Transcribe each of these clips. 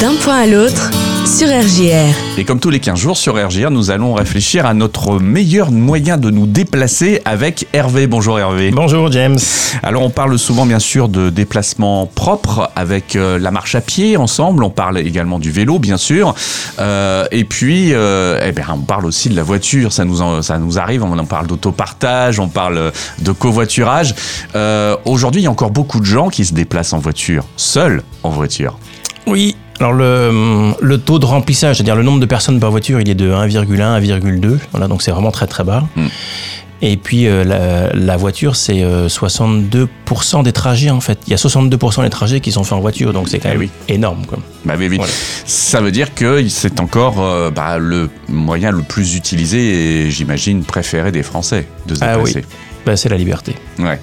D'un point à l'autre sur RJR. Et comme tous les 15 jours sur RJR, nous allons réfléchir à notre meilleur moyen de nous déplacer avec Hervé. Bonjour Hervé. Bonjour James. Alors on parle souvent bien sûr de déplacement propre avec euh, la marche à pied ensemble, on parle également du vélo bien sûr, Euh, et puis euh, eh bien, on parle aussi de la voiture, ça nous, en- ça nous arrive, on en parle d'autopartage, on parle de covoiturage. Euh, Aujourd'hui il y a encore beaucoup de gens qui se déplacent en voiture, seuls en voiture. Oui, alors le, le taux de remplissage, c'est-à-dire le nombre de personnes par voiture, il est de 1,1 à 1,2. Voilà, donc c'est vraiment très très bas. Mm. Et puis euh, la, la voiture, c'est euh, 62% des trajets en fait. Il y a 62% des trajets qui sont faits en voiture, donc c'est quand Eh même oui. énorme. Quoi. Bah oui, oui. Voilà. Ça veut dire que c'est encore euh, bah, le moyen le plus utilisé et j'imagine préféré des Français de se Ah oui. déplacer. Ben, c'est la liberté. Ouais.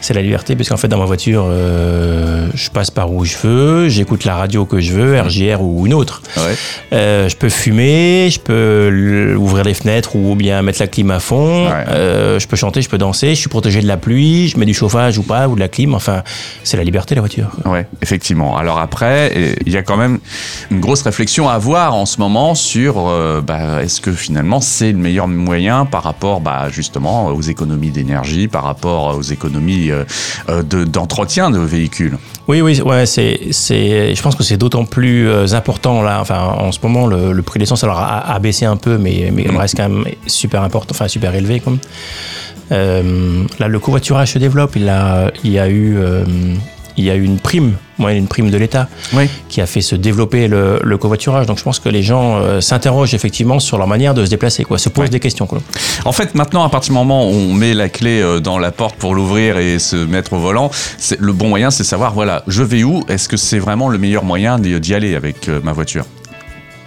C'est la liberté, parce qu'en fait, dans ma voiture, euh, je passe par où je veux, j'écoute la radio que je veux, RJR ou une autre. Ouais. Euh, je peux fumer, je peux ouvrir les fenêtres ou bien mettre la clim à fond. Ouais. Euh, je peux chanter, je peux danser. Je suis protégé de la pluie. Je mets du chauffage ou pas ou de la clim. Enfin, c'est la liberté la voiture. Ouais, effectivement. Alors après, il y a quand même une grosse réflexion à avoir en ce moment sur bah, est-ce que finalement c'est le meilleur moyen par rapport bah, justement aux économies d'énergie, par rapport aux économies euh, euh, de- d'entretien de, véhicules. Oui, oui, ouais, c'est, c'est. Je pense que c'est d'autant plus euh, important là. Enfin, en ce moment, le, le prix de l'essence alors a, a baissé un peu, mais mais il Mm. reste quand même super important, enfin super élevé comme. Euh, là, le covoiturage se développe. Il a, il y a eu, euh, il y a eu une prime, ouais, une prime de l'État. Oui. qui a fait se développer le, le covoiturage. Donc je pense que les gens euh, s'interrogent effectivement sur leur manière de se déplacer, quoi, se posent des questions. Quoi. En fait, maintenant, à partir du moment où on met la clé euh, dans la porte pour l'ouvrir et se mettre au volant, le bon moyen, c'est savoir, voilà, je vais où? Est-ce que c'est vraiment le meilleur moyen d'y aller avec euh, ma voiture?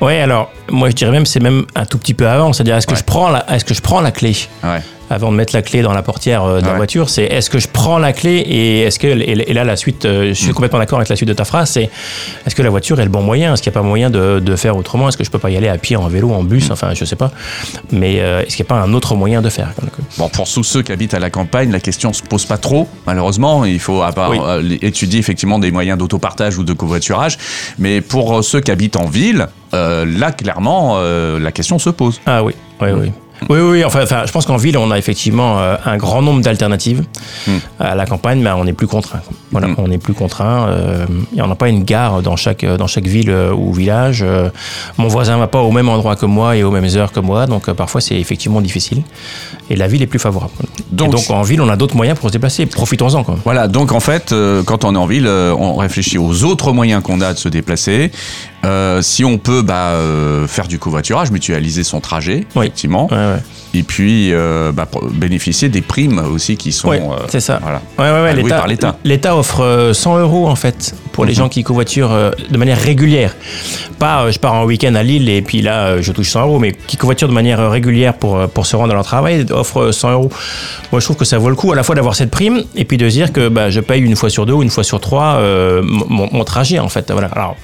Ouais, alors moi je dirais même c'est même un tout petit peu avant, c'est-à-dire est-ce que Ouais. je prends la, est-ce que je prends la clé? Ouais. Avant de mettre la clé dans la portière euh, de la Ouais. voiture, c'est est-ce que je prends la clé et est-ce que et, là la suite, euh, je suis Mm. complètement d'accord avec la suite de ta phrase, c'est est-ce que la voiture est le bon moyen, est-ce qu'il n'y a pas moyen de, de faire autrement, est-ce que je peux pas y aller à pied, en vélo, en Mm. bus, enfin je sais pas, mais euh, est-ce qu'il n'y a pas un autre moyen de faire Bon, pour tous ceux qui habitent à la campagne, la question se pose pas trop, malheureusement. Il faut Oui. euh, étudier effectivement des moyens d'autopartage ou de covoiturage. Mais pour ceux qui habitent en ville, euh, là, clairement, la question se pose. Ah oui, oui, oui. Oui, oui, oui. Enfin, enfin, je pense qu'en ville, on a effectivement euh, un grand nombre d'alternatives. Mm. À la campagne, mais on n'est plus contraint. Voilà, Mm. on n'est plus contraint. Euh, Il n'y en a pas une gare dans chaque, dans chaque ville euh, ou village. Euh, mon voisin va pas au même endroit que moi et aux mêmes heures que moi, donc euh, parfois c'est effectivement difficile. Et la ville est plus favorable. Donc- en ville, on a d'autres moyens pour se déplacer. Profitons-en. Quoi. Voilà, donc en fait, euh, quand on est en ville, euh, on réfléchit aux autres moyens qu'on a de se déplacer. Euh, si on peut bah, euh, faire du covoiturage, mutualiser son trajet, Oui. effectivement. Ouais, ouais. Et puis euh, bah, bénéficier des primes aussi qui sont. Euh, c'est ça. Voilà. Ouais, par l'État. l'État offre euh, 100 euros en fait pour les Mhm. gens qui covoiturent de manière régulière. Pas je pars en week-end à Lille et puis là je touche 100 euros, mais qui covoiturent de manière régulière pour, pour se rendre à leur travail offre euh, 100 euros. Moi je trouve que ça vaut le coup à la fois d'avoir cette prime et puis de se dire que bah, je paye une fois sur deux ou une fois sur trois mon, mon trajet en fait. Voilà. Alors,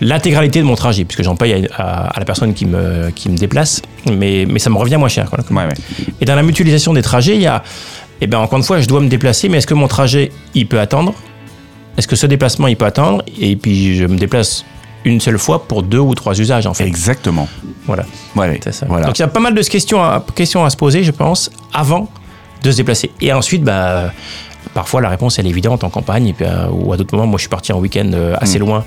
L'intégralité de mon trajet, puisque j'en paye à, à- à la personne qui me, qui me déplace, mais, mais ça me revient moins cher. quoi. Ouais, ouais. Et dans la mutualisation des trajets, il y a, eh ben, encore une fois, je dois me déplacer, mais est-ce que mon trajet, il peut attendre? Est-ce que ce déplacement, il peut attendre? Et puis, je me déplace une seule fois pour deux ou trois usages, en fait. Exactement. Voilà, Ouais, ça. Voilà. Donc, il y a pas mal de questions à, questions à se poser, je pense, avant de se déplacer. Et ensuite, bah, parfois, la réponse, elle est évidente en campagne, et puis, euh, ou à d'autres moments, moi, je suis parti en week-end euh, assez Mm. loin,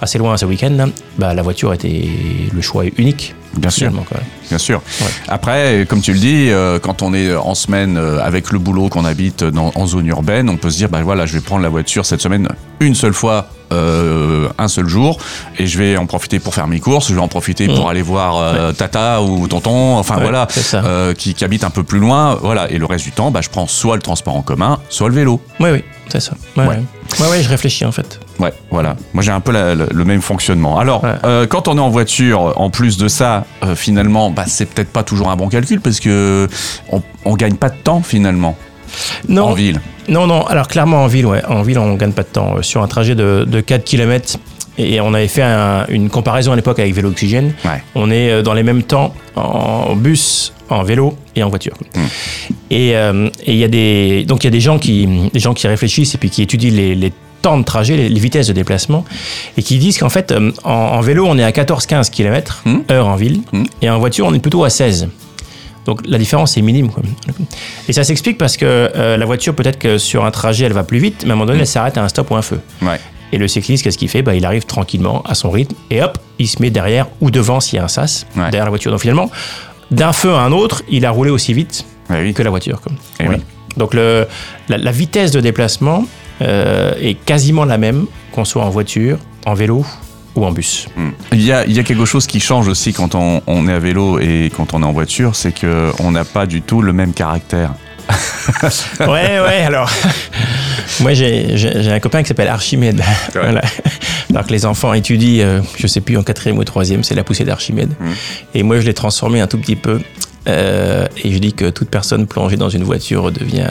assez loin ce week-end, bah, la voiture était le choix unique. Bien sûr. quoi. Bien sûr. Ouais. Après, comme tu le dis, euh, quand on est en semaine avec le boulot qu'on habite dans, en zone urbaine, on peut se dire, bah voilà, je vais prendre la voiture cette semaine une seule fois, euh, un seul jour, et je vais en profiter pour faire mes courses, je vais en profiter pour Mm. aller voir euh, tata ou tonton, enfin Ouais, voilà, euh, qui, qui habite un peu plus loin, voilà. Et le reste du temps, bah, je prends soit le transport en commun, soit le vélo. Oui, oui, c'est ça. Ouais, Ouais. je réfléchis en fait. Ouais, voilà. Moi, j'ai un peu la- le même fonctionnement. Alors, Ouais. euh, quand on est en voiture, en plus de ça, euh, finalement, bah, c'est peut-être pas toujours un bon calcul parce que on, on gagne pas de temps finalement Non, en ville. non, non. Alors clairement en ville, ouais, en ville on gagne pas de temps. Euh, Sur un trajet de, de 4 km, et on avait fait un- une comparaison à l'époque avec Vélo Oxygène. Ouais. On est euh, dans les mêmes temps en bus, en vélo et en voiture. Mm. Et euh, et il y a des donc il y a des gens qui des gens qui réfléchissent et puis qui étudient les, les temps de trajet, les, les vitesses de déplacement, et qui disent qu'en fait, en, en vélo, on est à 14-15 km Hmm. heure en ville, Hmm. et en voiture, on est plutôt à 16. Donc la différence est minime. Quoi. Et ça s'explique parce que euh, la voiture, peut-être que sur un trajet, elle va plus vite, mais à un moment donné, elle s'arrête à un stop ou un feu. Ouais. Et le cycliste, qu'est-ce qu'il fait? Bah, Il arrive tranquillement à son rythme et hop, il se met derrière ou devant s'il y a un sas, Ouais. derrière la voiture. Donc finalement, d'un feu à un autre, il a roulé aussi vite oui. que la voiture. quoi. Eh oui. Donc le, la, la vitesse de déplacement euh, est quasiment la même qu'on soit en voiture, en vélo ou en bus. Mm. Il y a, il y a quelque chose qui change aussi quand on, on est à vélo et quand on est en voiture, c'est que on n'a pas du tout le même caractère. Ouais, ouais, alors. Moi, j'ai un copain qui s'appelle Archimède. Voilà. Alors que les enfants étudient, euh, je sais plus, en quatrième ou troisième, c'est la poussée d'Archimède. Mm. Et moi, je l'ai transformé un tout petit peu. euh, et je dis que toute personne plongée dans une voiture devient.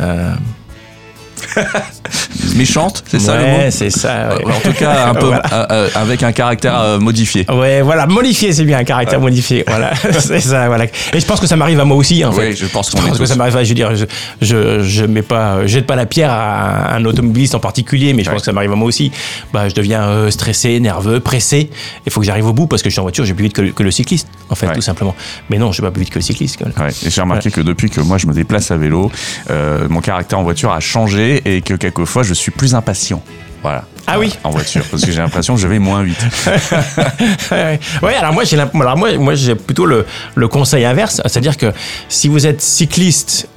Méchante, c'est ça le mot ouais, c'est ça. ouais. En tout cas, un peu Voilà. euh, euh, avec un caractère euh, modifié. Ouais, voilà, modifié, c'est bien, un caractère modifié. Voilà, c'est ça, voilà. Et je pense que ça m'arrive à moi aussi, en fait. Oui, je pense qu'on Je est que tous. ça m'arrive, à- je veux dire, je, je, je mets pas, je jette pas la pierre à un automobiliste en particulier, mais je pense que ça m'arrive à moi aussi. Bah, je deviens euh, stressé, nerveux, pressé. Il faut que j'arrive au bout parce que je suis en voiture, j'ai plus vite que, le- que le cycliste, en fait, Ouais. tout simplement. Mais non, je vais pas plus vite que le cycliste. Ouais, et j'ai remarqué que depuis que moi je me déplace à vélo, euh, mon caractère en voiture a changé et que quelquefois je suis plus impatient. Voilà. Ah oui. En voiture, parce que j'ai l'impression que je vais moins vite. ouais, alors moi j'ai alors moi, moi j'ai plutôt le, le conseil inverse, c'est-à-dire que si vous êtes cycliste,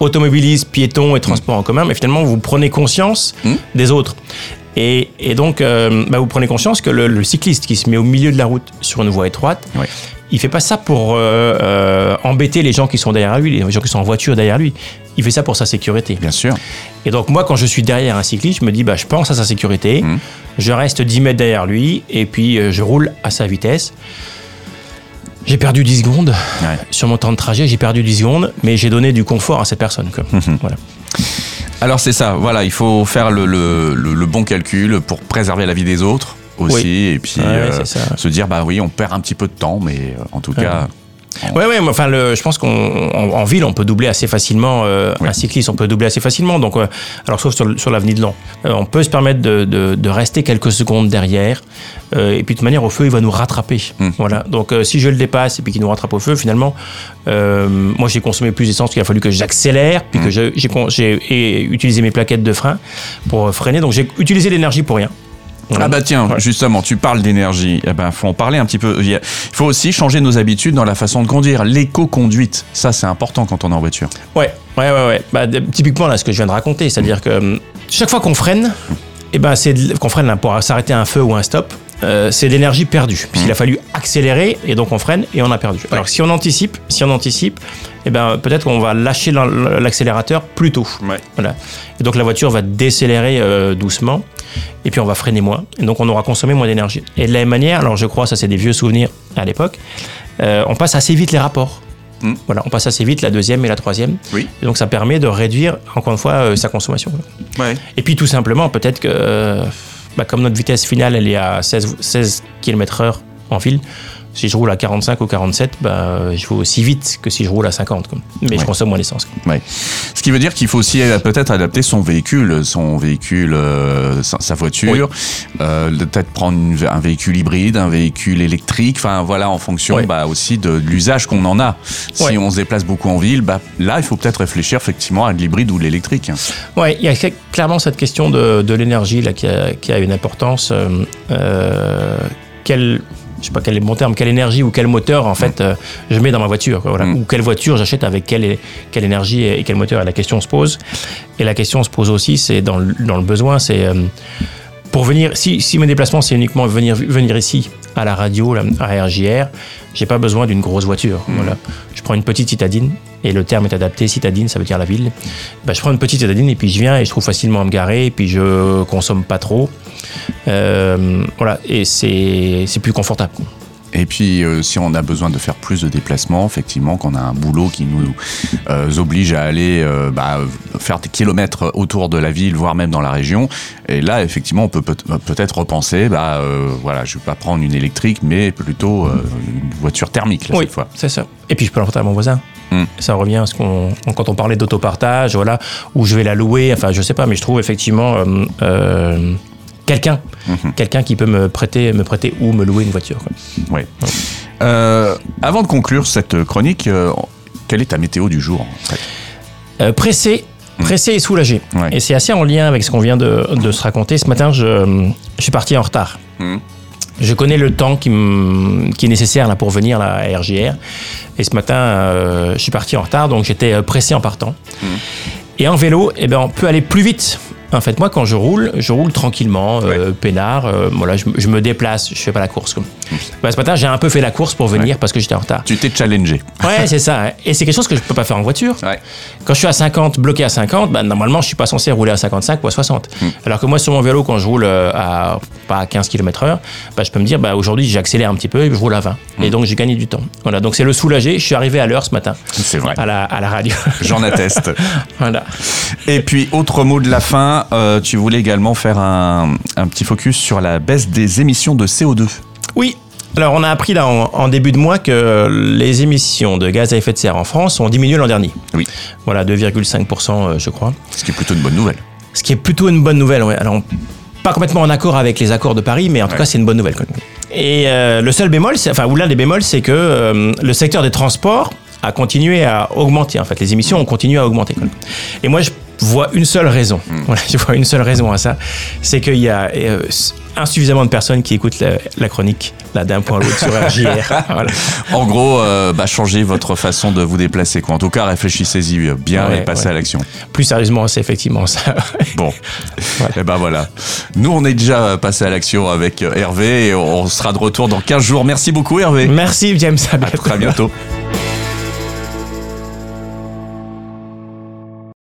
automobiliste, piéton et transport en commun, mais finalement vous prenez conscience Mm. des autres. Et, et donc, euh, bah, vous prenez conscience que le, le cycliste qui se met au milieu de la route sur une voie étroite. Il fait pas ça pour euh, euh, embêter les gens qui sont derrière lui, les gens qui sont en voiture derrière lui. Il fait ça pour sa sécurité. Bien sûr. Et donc moi, quand je suis derrière un cycliste, je me dis, bah, je pense à sa sécurité, Mhm. je reste 10 mètres derrière lui, et puis euh, je roule à sa vitesse. J'ai perdu 10 secondes. Ouais. Sur mon temps de trajet, j'ai perdu 10 secondes, mais j'ai donné du confort à cette personne. quoi. Mhm. Voilà. Alors c'est ça, voilà, il faut faire le, le- le- le bon calcul pour préserver la vie des autres aussi, Oui. et puis Ouais, euh, se dire, bah oui, on perd un petit peu de temps, mais euh, en tout cas, Ouais, ouais, mais enfin, le, je pense qu'en en, en ville, on peut doubler assez facilement. euh, Oui. Un cycliste, on peut doubler assez facilement. Donc, euh, alors sauf sur, sur l'avenue de Lan, Euh, on peut se permettre de, de- de rester quelques secondes derrière. et puis de toute manière, au feu, il va nous rattraper. Mm. Voilà. Donc, si je le dépasse et puis qu'il nous rattrape au feu, finalement, moi, j'ai consommé plus d'essence. Il a fallu que j'accélère, puis que je- j'ai utilisé mes plaquettes de frein pour freiner. Donc, j'ai utilisé l'énergie pour rien. Ah bah tiens, Ouais. justement, tu parles d'énergie. Eh ben, faut en parler un petit peu. Il faut aussi changer nos habitudes dans la façon de conduire. L'éco-conduite, ça c'est important quand on est en voiture. Ouais, ouais, ouais, ouais. Bah, typiquement là, ce que je viens de raconter, c'est-à-dire que hum, chaque fois qu'on freine, eh ben c'est qu'on freine là, pour s'arrêter à un feu ou un stop, euh, c'est de l'énergie perdue, puisqu'il a fallu accélérer et donc on freine et on a perdu. Alors si on anticipe, si on anticipe, eh ben peut-être qu'on va lâcher l'accélérateur plus tôt. Voilà. Et donc la voiture va décélérer euh, doucement et puis on va freiner moins. Et donc on aura consommé moins d'énergie. Et de la même manière, alors je crois, ça c'est des vieux souvenirs à l'époque, euh, on passe assez vite les rapports. Mm. Voilà, on passe assez vite la deuxième et la troisième. Oui. Et donc ça permet de réduire, encore une fois, euh, sa consommation. Ouais. Et puis tout simplement, peut-être que, bah, comme notre vitesse finale, elle est à 16, 16 km/h en ville, si je roule à 45 ou 47, bah, je vais aussi vite que si je roule à 50. quoi. Mais Ouais. je consomme moins d'essence. Ouais. Ce qui veut dire qu'il faut aussi peut-être adapter son véhicule, son véhicule, euh, sa, voiture, euh, peut-être prendre une- un véhicule hybride, un véhicule électrique, enfin voilà, en fonction Ouais. bah, aussi de, de l'usage qu'on en a. Si on se déplace beaucoup en ville, bah, là il faut peut-être réfléchir effectivement à de l'hybride ou l'électrique. Ouais, il y a cl- clairement cette question de, de l'énergie là qui a, qui a une importance. Euh, quelle, je sais pas quel est le bon terme, quelle énergie ou quel moteur en fait euh, je mets dans ma voiture, quoi, voilà. Mm. ou quelle voiture j'achète avec quelle, quelle énergie et quel moteur. Et la question se pose. Et la question se pose aussi, c'est dans, le- dans le besoin, c'est euh, pour venir. Si, si mes déplacements c'est uniquement venir venir ici à la radio, à RJR, j'ai pas besoin d'une grosse voiture. Voilà, je prends une petite citadine. Et le terme est adapté, citadine, ça veut dire la ville. Bah, je prends une petite citadine et puis je viens et je trouve facilement à me garer et puis je consomme pas trop. Euh, voilà, et c'est c'est plus confortable. Et puis, euh, si on a besoin de faire plus de déplacements, effectivement, qu'on a un boulot qui nous euh, oblige à aller euh, bah, faire des kilomètres autour de la ville, voire même dans la région, et là, effectivement, on peut peut- peut-être repenser, bah, voilà, je vais pas prendre une électrique, mais plutôt une voiture thermique, là, Oui, cette fois. c'est ça. Et puis je peux l'emprunter à mon voisin. Mm. Ça revient à ce qu'on quand on parlait d'autopartage, voilà, où je vais la louer. Enfin, je sais pas, mais je trouve effectivement euh, euh, quelqu'un, quelqu'un qui peut me prêter, me prêter ou me louer une voiture. quoi. Oui. Euh, avant de conclure cette chronique, euh, quelle est ta météo du jour en fait? Euh, pressé, pressé et soulagé. Ouais. Et c'est assez en lien avec ce qu'on vient de, de se raconter. Ce matin, je, je suis parti en retard. Mhm. Je connais le temps qui, est nécessaire là, pour venir là, à RJR. Et ce matin, je suis parti en retard, donc j'étais pressé en partant. Et en vélo, eh ben, on peut aller plus vite. En fait, moi, quand je roule, je roule tranquillement, euh, peinard. euh, voilà, je, me- je me déplace, je fais pas la course. Bah, ce matin, j'ai un peu fait la course pour venir parce que j'étais en retard. Tu t'es challengé. Ouais, c'est ça. hein. Et c'est quelque chose que je peux pas faire en voiture. Ouais. Quand je suis à 50, bloqué à 50, bah, normalement, je suis pas censé rouler à 55 ou à 60. Hmm. Alors que moi, sur mon vélo, quand je roule euh, à pas à 15 km heure, bah, je peux me dire, bah, aujourd'hui, j'accélère un petit peu et je roule à 20. Hmm. Et donc, j'ai gagné du temps. Voilà. Donc, c'est le soulager. Je suis arrivé à l'heure ce matin. C'est vrai. À la, à la radio. J'en atteste. voilà. Et puis, autre mot de la fin, euh, tu voulais également faire un, un petit focus sur la baisse des émissions de CO2. Oui. Alors, on a appris là en, en début de mois que les émissions de gaz à effet de serre en France ont diminué l'an dernier. Oui. Voilà, 2,5%, euh, je crois. Ce qui est plutôt une bonne nouvelle. Ce qui est plutôt une bonne nouvelle. Alors, pas complètement en accord avec les accords de Paris, mais en tout Ouais. cas, c'est une bonne nouvelle. Et euh, le seul bémol, enfin, ou l'un des bémols, c'est que euh, le secteur des transports a continué à augmenter. En fait, les émissions ont continué à augmenter. Et moi, je vois une seule raison. Voilà, je vois une seule raison à ça, c'est qu'il y a euh, insuffisamment de personnes qui écoutent la, la chronique là d'un point à l'autre sur RJR. Voilà. En gros, euh, bah, changez votre façon de vous déplacer. Quoi. En tout cas, réfléchissez-y bien Ouais, et passez ouais. à l'action. Plus sérieusement, c'est effectivement ça. Bon, et ben voilà. Nous, on est déjà passé à l'action avec euh, Hervé et on sera de retour dans 15 jours. Merci beaucoup, Hervé. Merci James, à À très bientôt.